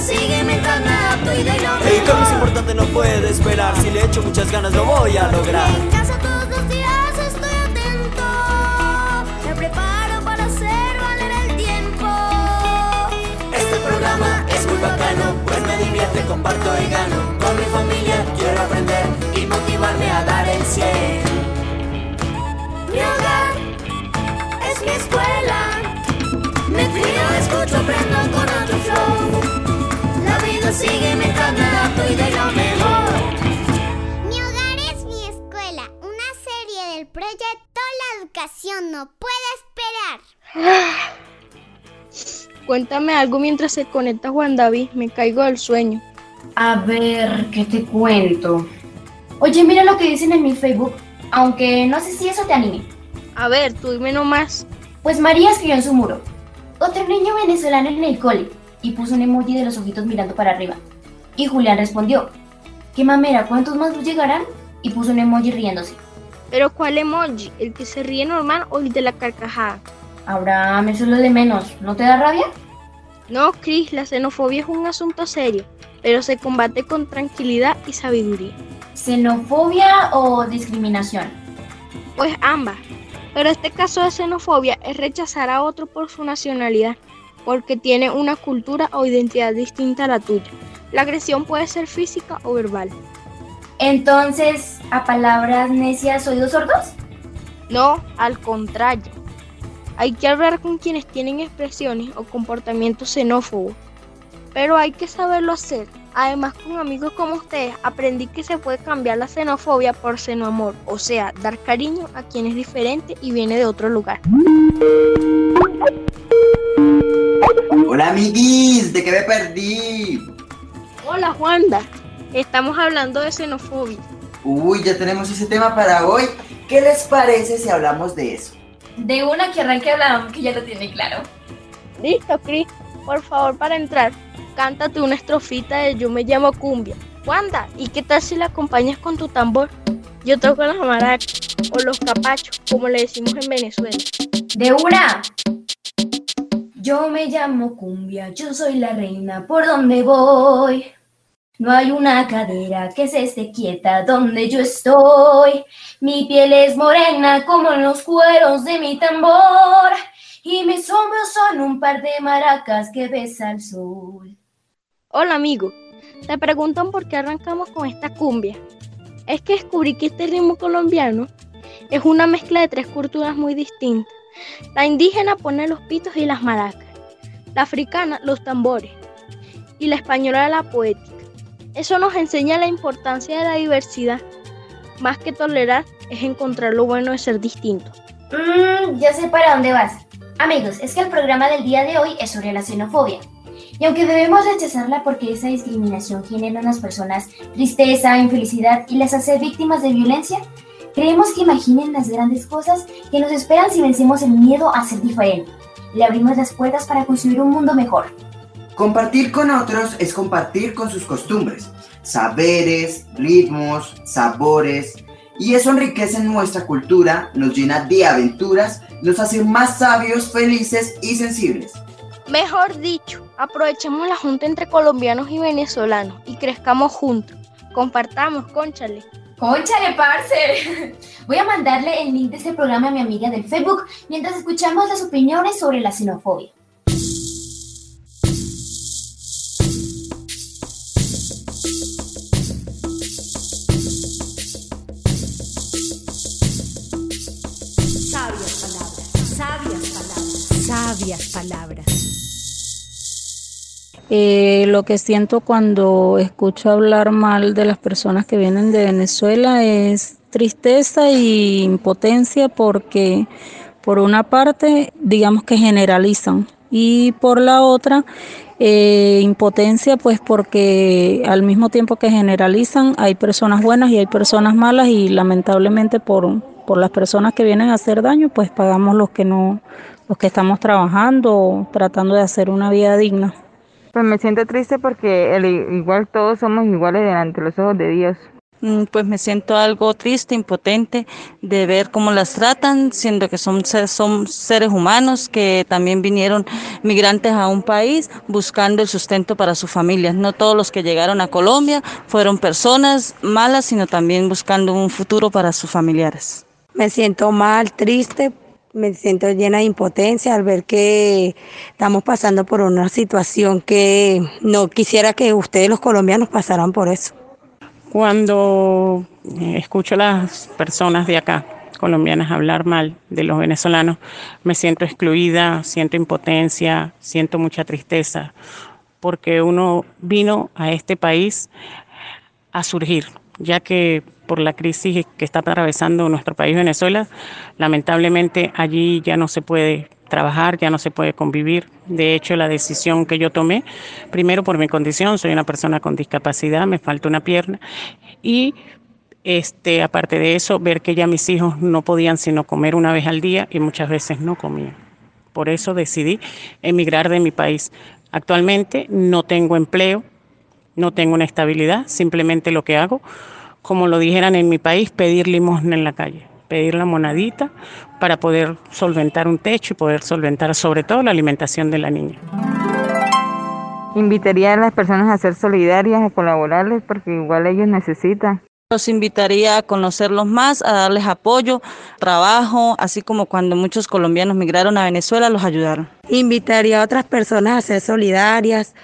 sigue mientras me adapto y de lo El cambio es importante, no puede esperar. Si le echo muchas ganas, lo voy a lograr. En casa todos los días estoy atento. Me preparo para hacer valer el tiempo. Este programa es muy bacano, pues me divierte, comparto y gano. La vida sigue mientras me adapto y de lo mejor. Mi hogar es mi escuela, una serie del proyecto La Educación no puede esperar. Cuéntame algo mientras se conecta Juan David, me caigo del sueño. A ver, ¿qué te cuento? Oye, mira lo que dicen en mi Facebook, aunque no sé si eso te anime. A ver, tú dime nomás. Pues María escribió en su muro, otro niño venezolano en el cole, y puso un emoji de los ojitos mirando para arriba. Y Julián respondió, ¿qué mamera, cuántos más llegarán? Y puso un emoji riéndose. Pero ¿cuál emoji? ¿El que se ríe normal o el de la carcajada? Abraham, eso es lo de menos, ¿no te da rabia? No, Chris, la xenofobia es un asunto serio, pero se combate con tranquilidad y sabiduría. ¿Xenofobia o discriminación? Pues ambas. Pero este caso de xenofobia es rechazar a otro por su nacionalidad, porque tiene una cultura o identidad distinta a la tuya. La agresión puede ser física o verbal. Entonces, ¿a palabras necias oídos sordos? No, al contrario. Hay que hablar con quienes tienen expresiones o comportamientos xenófobos, pero hay que saberlo hacer. Además, con amigos como ustedes, aprendí que se puede cambiar la xenofobia por xenoamor, o sea, dar cariño a quien es diferente y viene de otro lugar. Hola amiguis, ¿de qué me perdí? Hola Juanda, estamos hablando de xenofobia. Uy, ya tenemos ese tema para hoy. ¿Qué les parece si hablamos de eso? De una que arranque hablamos que ya lo tiene claro. Listo, Cris. Por favor, para entrar, cántate una estrofita de Yo me llamo Cumbia. Wanda, ¿y qué tal si la acompañas con tu tambor? Yo toco las maracas o los capachos, como le decimos en Venezuela. De una. Yo me llamo Cumbia, yo soy la reina por donde voy. No hay una cadera que se esté quieta donde yo estoy. Mi piel es morena como los cueros de mi tambor. Y mis hombros son un par de maracas que besa el sol. Hola amigo, te preguntan por qué arrancamos con esta cumbia. Es que descubrí que este ritmo colombiano es una mezcla de tres culturas muy distintas. La indígena pone los pitos y las maracas, la africana los tambores y la española la poética. Eso nos enseña la importancia de la diversidad. Más que tolerar es encontrar lo bueno de ser distinto. Mmm, ya sé para dónde vas. Amigos, es que el programa del día de hoy es sobre la xenofobia. Y aunque debemos rechazarla porque esa discriminación genera en las personas tristeza, infelicidad y las hace víctimas de violencia, creemos que imaginen las grandes cosas que nos esperan si vencemos el miedo a ser diferente. Le abrimos las puertas para construir un mundo mejor. Compartir con otros es compartir con sus costumbres, saberes, ritmos, sabores, y eso enriquece nuestra cultura, nos llena de aventuras, nos hace más sabios, felices y sensibles. Mejor dicho, aprovechemos la junta entre colombianos y venezolanos y crezcamos juntos. Compartamos, conchale. ¡Conchale, parce! Voy a mandarle el link de este programa a mi amiga del Facebook mientras escuchamos las opiniones sobre la xenofobia. Sabias palabras, sabias palabras, sabias palabras. Eh, lo que siento cuando escucho hablar mal de las personas que vienen de Venezuela es tristeza y impotencia porque por una parte digamos que generalizan y por la otra eh, impotencia pues porque al mismo tiempo que generalizan hay personas buenas y hay personas malas y lamentablemente por, por las personas que vienen a hacer daño pues pagamos los que no los que estamos trabajando tratando de hacer una vida digna. Pues me siento triste porque el, igual todos somos iguales delante de los ojos de Dios. Mm, pues me siento algo triste, impotente de ver cómo las tratan, siendo que son, son seres humanos que también vinieron migrantes a un país buscando el sustento para sus familias. No todos los que llegaron a Colombia fueron personas malas, sino también buscando un futuro para sus familiares. Me siento mal, triste, me siento llena de impotencia al ver que estamos pasando por una situación que no quisiera que ustedes los colombianos pasaran por eso. Cuando eh, escucho a las personas de acá, colombianas, hablar mal de los venezolanos, me siento excluida, siento impotencia, siento mucha tristeza, porque uno vino a este país a surgir, ya que por la crisis que está atravesando nuestro país Venezuela, lamentablemente allí ya no se puede trabajar, ya no se puede convivir. De hecho, la decisión que yo tomé, primero por mi condición, soy una persona con discapacidad, me falta una pierna, y este, aparte de eso, ver que ya mis hijos no podían sino comer una vez al día y muchas veces no comían. Por eso decidí emigrar de mi país. Actualmente no tengo empleo, no tengo una estabilidad, simplemente lo que hago, como lo dijeran en mi país, pedir limosna en la calle pedir la monadita para poder solventar un techo y poder solventar sobre todo la alimentación de la niña. Invitaría a las personas a ser solidarias, a colaborarles, porque igual ellos necesitan. Los invitaría a conocerlos más, a darles apoyo, trabajo, así como cuando muchos colombianos migraron a Venezuela, los ayudaron. Invitaría a otras personas a ser solidarias,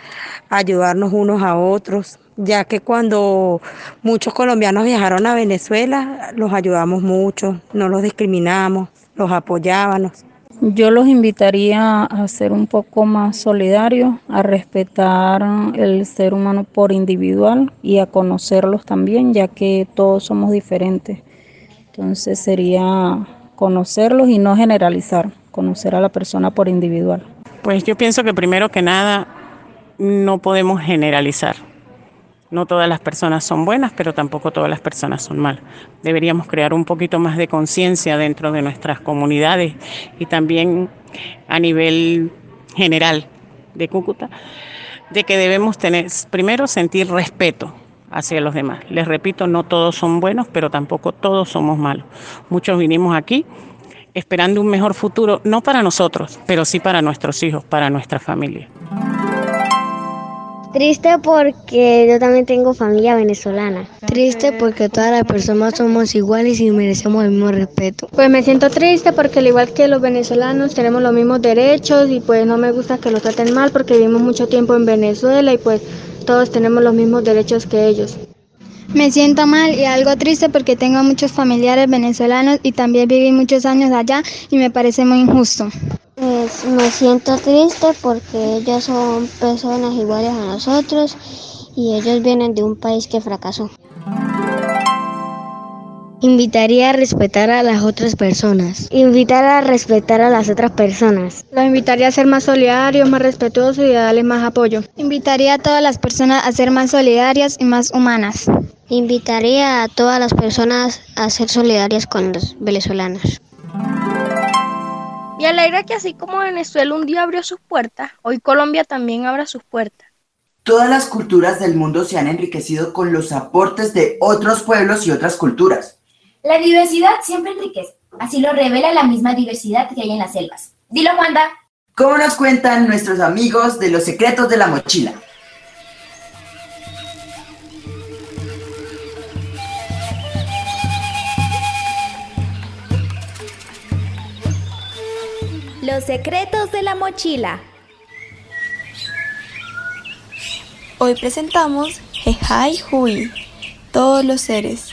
a ayudarnos unos a otros, ya que cuando muchos colombianos viajaron a Venezuela, los ayudamos mucho, no los discriminamos, los apoyábamos. Yo los invitaría a ser un poco más solidarios, a respetar el ser humano por individual y a conocerlos también, ya que todos somos diferentes. Entonces sería conocerlos y no generalizar, conocer a la persona por individual. Pues yo pienso que primero que nada no podemos generalizar no todas las personas son buenas, pero tampoco todas las personas son malas. Deberíamos crear un poquito más de conciencia dentro de nuestras comunidades y también a nivel general de Cúcuta, de que debemos tener, primero, sentir respeto hacia los demás. Les repito, no todos son buenos, pero tampoco todos somos malos. Muchos vinimos aquí esperando un mejor futuro, no para nosotros, pero sí para nuestros hijos, para nuestra familia. Triste porque yo también tengo familia venezolana. Triste porque todas las personas somos iguales y merecemos el mismo respeto. Pues me siento triste porque al igual que los venezolanos tenemos los mismos derechos y pues no me gusta que los traten mal porque vivimos mucho tiempo en Venezuela y pues todos tenemos los mismos derechos que ellos. Me siento mal y algo triste porque tengo muchos familiares venezolanos y también viví muchos años allá y me parece muy injusto. Pues me siento triste porque ellos son personas iguales a nosotros y ellos vienen de un país que fracasó. Invitaría a respetar a las otras personas. Invitar a respetar a las otras personas. Los invitaría a ser más solidarios, más respetuosos y a darles más apoyo. Invitaría a todas las personas a ser más solidarias y más humanas. Invitaría a todas las personas a ser solidarias con los venezolanos. Me alegra que así como Venezuela un día abrió sus puertas, hoy Colombia también abra sus puertas. Todas las culturas del mundo se han enriquecido con los aportes de otros pueblos y otras culturas. La diversidad siempre enriquece. Así lo revela la misma diversidad que hay en las selvas. Dilo, Wanda. ¿Cómo nos cuentan nuestros amigos de los secretos de la mochila? Los secretos de la mochila. Hoy presentamos Hehai Hui, todos los seres.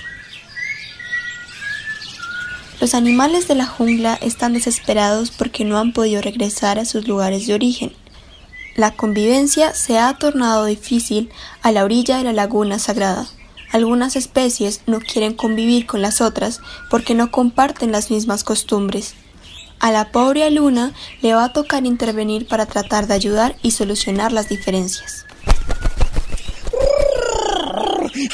Los animales de la jungla están desesperados porque no han podido regresar a sus lugares de origen. La convivencia se ha tornado difícil a la orilla de la laguna sagrada. Algunas especies no quieren convivir con las otras porque no comparten las mismas costumbres. A la pobre Luna le va a tocar intervenir para tratar de ayudar y solucionar las diferencias.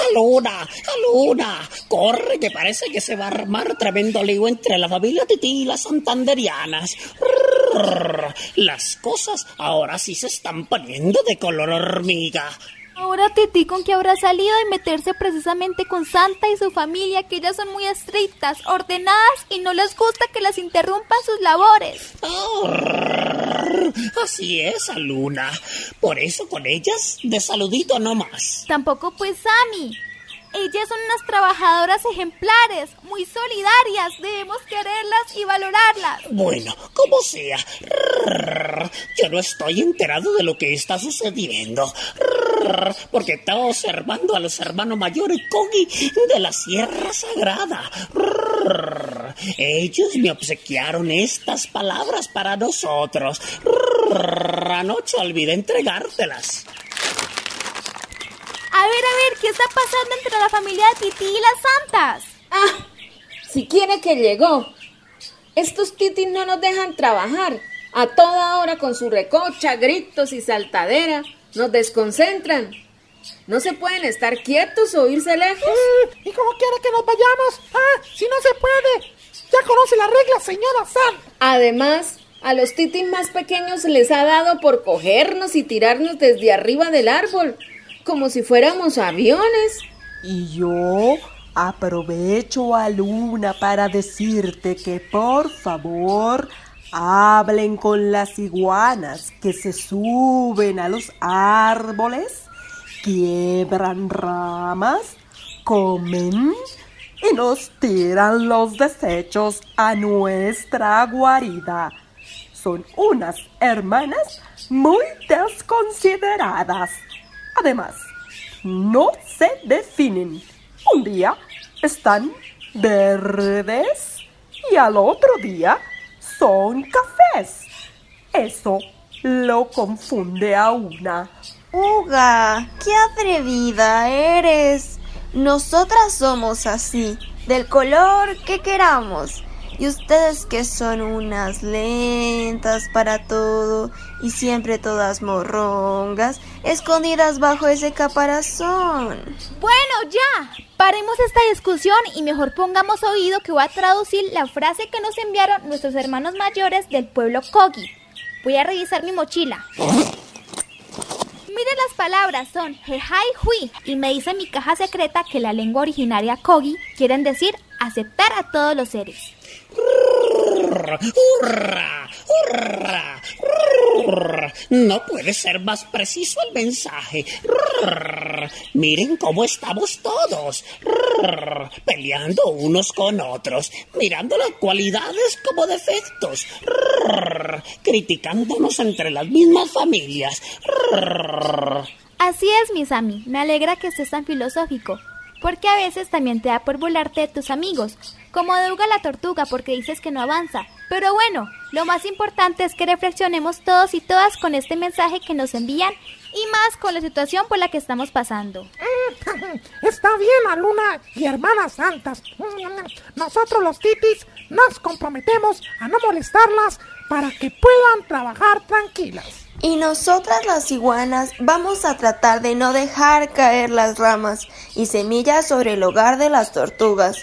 Aluna, Aluna, corre que parece que se va a armar tremendo lío entre la familia Titi y las santanderianas. Las cosas ahora sí se están poniendo de color hormiga. Ahora Titi con que habrá salido y meterse precisamente con Santa y su familia, que ellas son muy estrictas, ordenadas y no les gusta que las interrumpan sus labores. Así es, Aluna. Por eso con ellas de saludito no más. Tampoco pues Sammy. Ellas son unas trabajadoras ejemplares, muy solidarias. Debemos quererlas y valorarlas. Bueno, como sea. Yo no estoy enterado de lo que está sucediendo. Porque estaba observando a los hermanos mayores Kogi de la Sierra Sagrada. Ellos me obsequiaron estas palabras para nosotros. Anoche olvidé entregártelas. A ver, a ver, ¿qué está pasando entre la familia de Titi y las santas? Ah, si quiere que llegó. Estos titis no nos dejan trabajar. A toda hora con su recocha, gritos y saltadera. Nos desconcentran. ¿No se pueden estar quietos o irse lejos? ¿Y cómo quiere que nos vayamos? Ah, si no se puede. Ya conoce la regla, señora Sam. Además, a los titis más pequeños les ha dado por cogernos y tirarnos desde arriba del árbol como si fuéramos aviones. Y yo aprovecho a Luna para decirte que por favor hablen con las iguanas que se suben a los árboles, quiebran ramas, comen y nos tiran los desechos a nuestra guarida. Son unas hermanas muy desconsideradas. Además, no se definen. Un día están verdes y al otro día son cafés. Eso lo confunde a una. Uga, qué atrevida eres. Nosotras somos así, del color que queramos. Y ustedes que son unas lentas para todo y siempre todas morrongas, escondidas bajo ese caparazón. Bueno, ya. Paremos esta discusión y mejor pongamos oído que voy a traducir la frase que nos enviaron nuestros hermanos mayores del pueblo Kogi. Voy a revisar mi mochila. Miren las palabras, son Jehai Hui y me dice mi caja secreta que la lengua originaria Kogi quieren decir aceptar a todos los seres. No puede ser más preciso el mensaje. Miren cómo estamos todos. Peleando unos con otros, mirando las cualidades como defectos, criticándonos entre las mismas familias. Así es, mis Ami. Me alegra que estés tan filosófico. Porque a veces también te da por volarte de tus amigos, como Deuga la tortuga porque dices que no avanza. Pero bueno, lo más importante es que reflexionemos todos y todas con este mensaje que nos envían y más con la situación por la que estamos pasando. Está bien, Aluna y hermanas santas. Nosotros los titis nos comprometemos a no molestarlas para que puedan trabajar tranquilas. Y nosotras las iguanas vamos a tratar de no dejar caer las ramas y semillas sobre el hogar de las tortugas.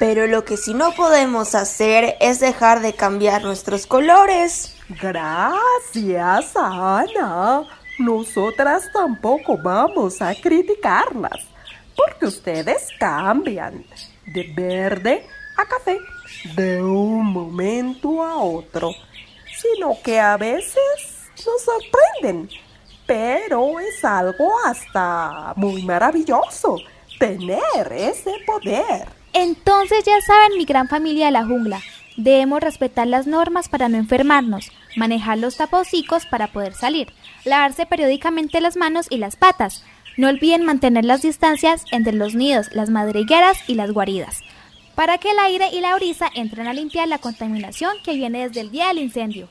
Pero lo que sí no podemos hacer es dejar de cambiar nuestros colores. Gracias, Ana. Nosotras tampoco vamos a criticarlas, porque ustedes cambian de verde a café de un momento a otro, sino que a veces nos sorprenden. Pero es algo hasta muy maravilloso tener ese poder. Entonces ya saben mi gran familia de la jungla. Debemos respetar las normas para no enfermarnos, manejar los tapocicos para poder salir, lavarse periódicamente las manos y las patas. No olviden mantener las distancias entre los nidos, las madrigueras y las guaridas, para que el aire y la brisa entren a limpiar la contaminación que viene desde el día del incendio.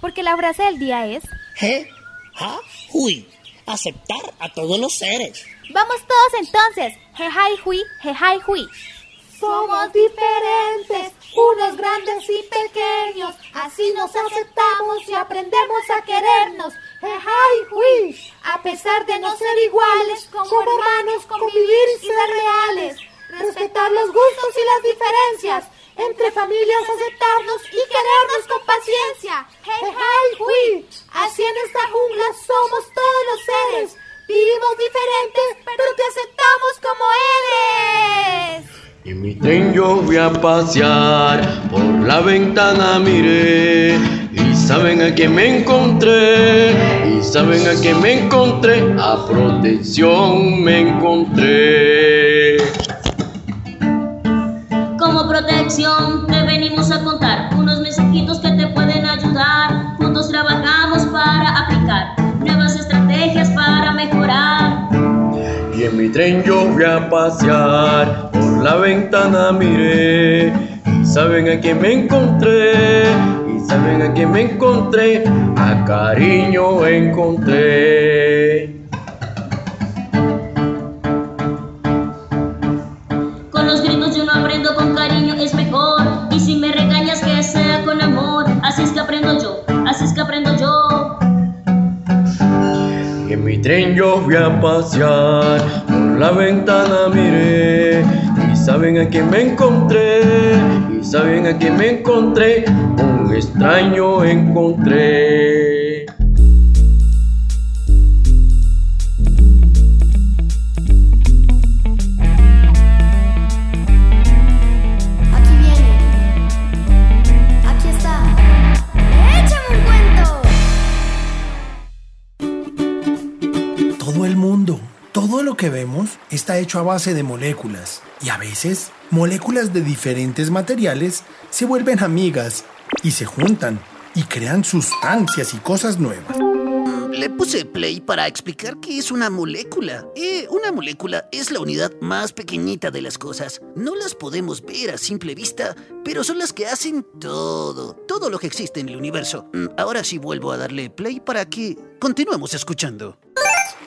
Porque la frase del día es... Je, ja, hui. Aceptar a todos los seres. Vamos todos entonces. Jehai hui, jehai hui. Somos diferentes, unos grandes y pequeños, así nos aceptamos y aprendemos a querernos. Jehai hui. A pesar de no ser iguales, como hermanos convivir y ser reales. Respetar los gustos y las diferencias entre familias aceptarnos y querernos con paciencia. Hey, hey, hui. Así en esta jungla somos todos los seres. Vivimos diferentes, pero te aceptamos como eres. Y en mi tren yo voy a pasear, por la ventana miré, y saben a quién me encontré, y saben a quién me encontré, a protección me encontré. Protección te venimos a contar unos mensajitos que te pueden ayudar. Juntos trabajamos para aplicar nuevas estrategias para mejorar. Y en mi tren yo voy a pasear, por la ventana miré, y saben a quién me encontré, y saben a quién me encontré, a cariño encontré. A pasear, por la ventana miré, y saben a quién me encontré, y saben a quién me encontré, un extraño encontré. Lo que vemos está hecho a base de moléculas. Y a veces, moléculas de diferentes materiales se vuelven amigas y se juntan y crean sustancias y cosas nuevas. Le puse play para explicar qué es una molécula. Eh, una molécula es la unidad más pequeñita de las cosas. No las podemos ver a simple vista, pero son las que hacen todo, todo lo que existe en el universo. Mm, Ahora sí vuelvo a darle play para que continuemos escuchando.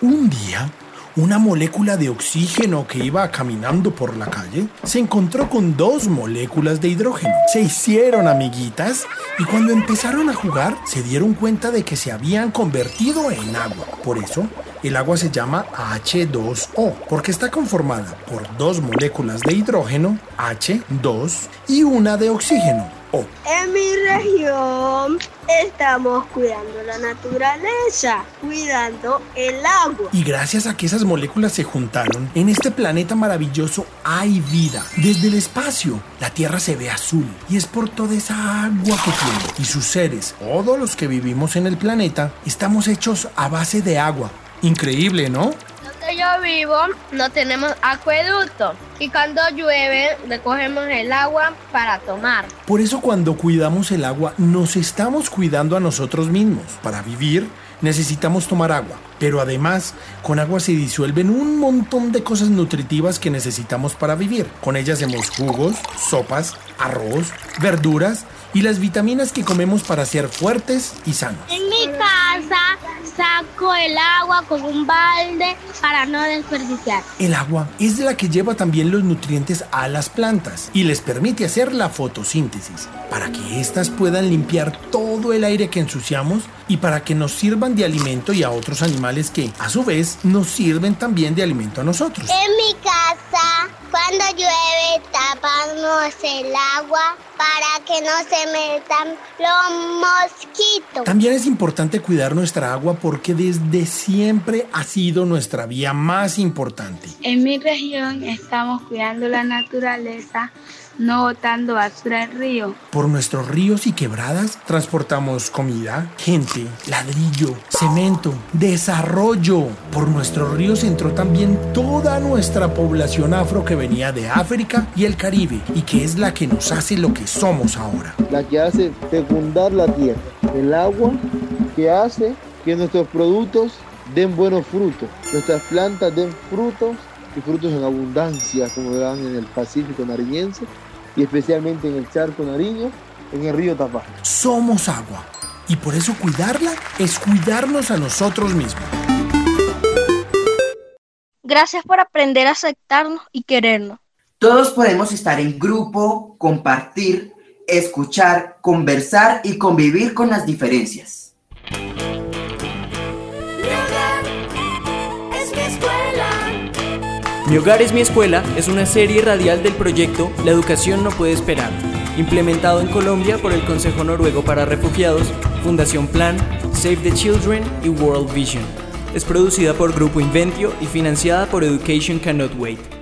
Un día, una molécula de oxígeno que iba caminando por la calle se encontró con dos moléculas de hidrógeno. Se hicieron amiguitas y cuando empezaron a jugar se dieron cuenta de que se habían convertido en agua. Por eso, el agua se llama H2O, porque está conformada por dos moléculas de hidrógeno, H2, y una de oxígeno, O. En mi región estamos cuidando la naturaleza, cuidando el agua. Y gracias a que esas moléculas se juntaron, en este planeta maravilloso hay vida. Desde el espacio, la Tierra se ve azul y es por toda esa agua que tiene. Y sus seres, todos los que vivimos en el planeta, estamos hechos a base de agua. Increíble, ¿no? Donde yo vivo no tenemos acueducto y cuando llueve recogemos el agua para tomar. Por eso cuando cuidamos el agua, nos estamos cuidando a nosotros mismos. Para vivir necesitamos tomar agua, pero además con agua se disuelven un montón de cosas nutritivas que necesitamos para vivir. Con ella hacemos jugos, sopas, arroz, verduras y las vitaminas que comemos para ser fuertes y sanos. En mi casa saco el agua con un balde para no desperdiciar. El agua es la que lleva también los nutrientes a las plantas y les permite hacer la fotosíntesis para que éstas puedan limpiar todo el aire que ensuciamos y para que nos sirvan de alimento y a otros animales que a su vez nos sirven también de alimento a nosotros. En mi casa, cuando llueve, tapamos el agua para que no se metan los mosquitos. También es importante cuidar nuestra agua porque desde siempre ha sido nuestra vía más importante. En mi región estamos cuidando la naturaleza, no botando basura al río. Por nuestros ríos y quebradas transportamos comida, gente, ladrillo, cemento, desarrollo. Por nuestros ríos entró también toda nuestra población afro que venía de África y el Caribe y que es la que nos hace lo que somos ahora. la que hace fecundar la tierra, el agua que hace que nuestros productos den buenos frutos, nuestras plantas den frutos y frutos en abundancia como dan en el Pacífico nariñense y especialmente en el charco nariño, en el río Tapá. Somos agua y por eso cuidarla es cuidarnos a nosotros mismos. Gracias por aprender a aceptarnos y querernos. Todos podemos estar en grupo, compartir, escuchar, conversar y convivir con las diferencias. Mi hogar es mi escuela es una serie radial del proyecto La educación no puede esperar, implementado en Colombia por el Consejo Noruego para Refugiados, Fundación Plan, Save the Children y World Vision. es producida por Grupo Inventio y financiada por Education Cannot Wait.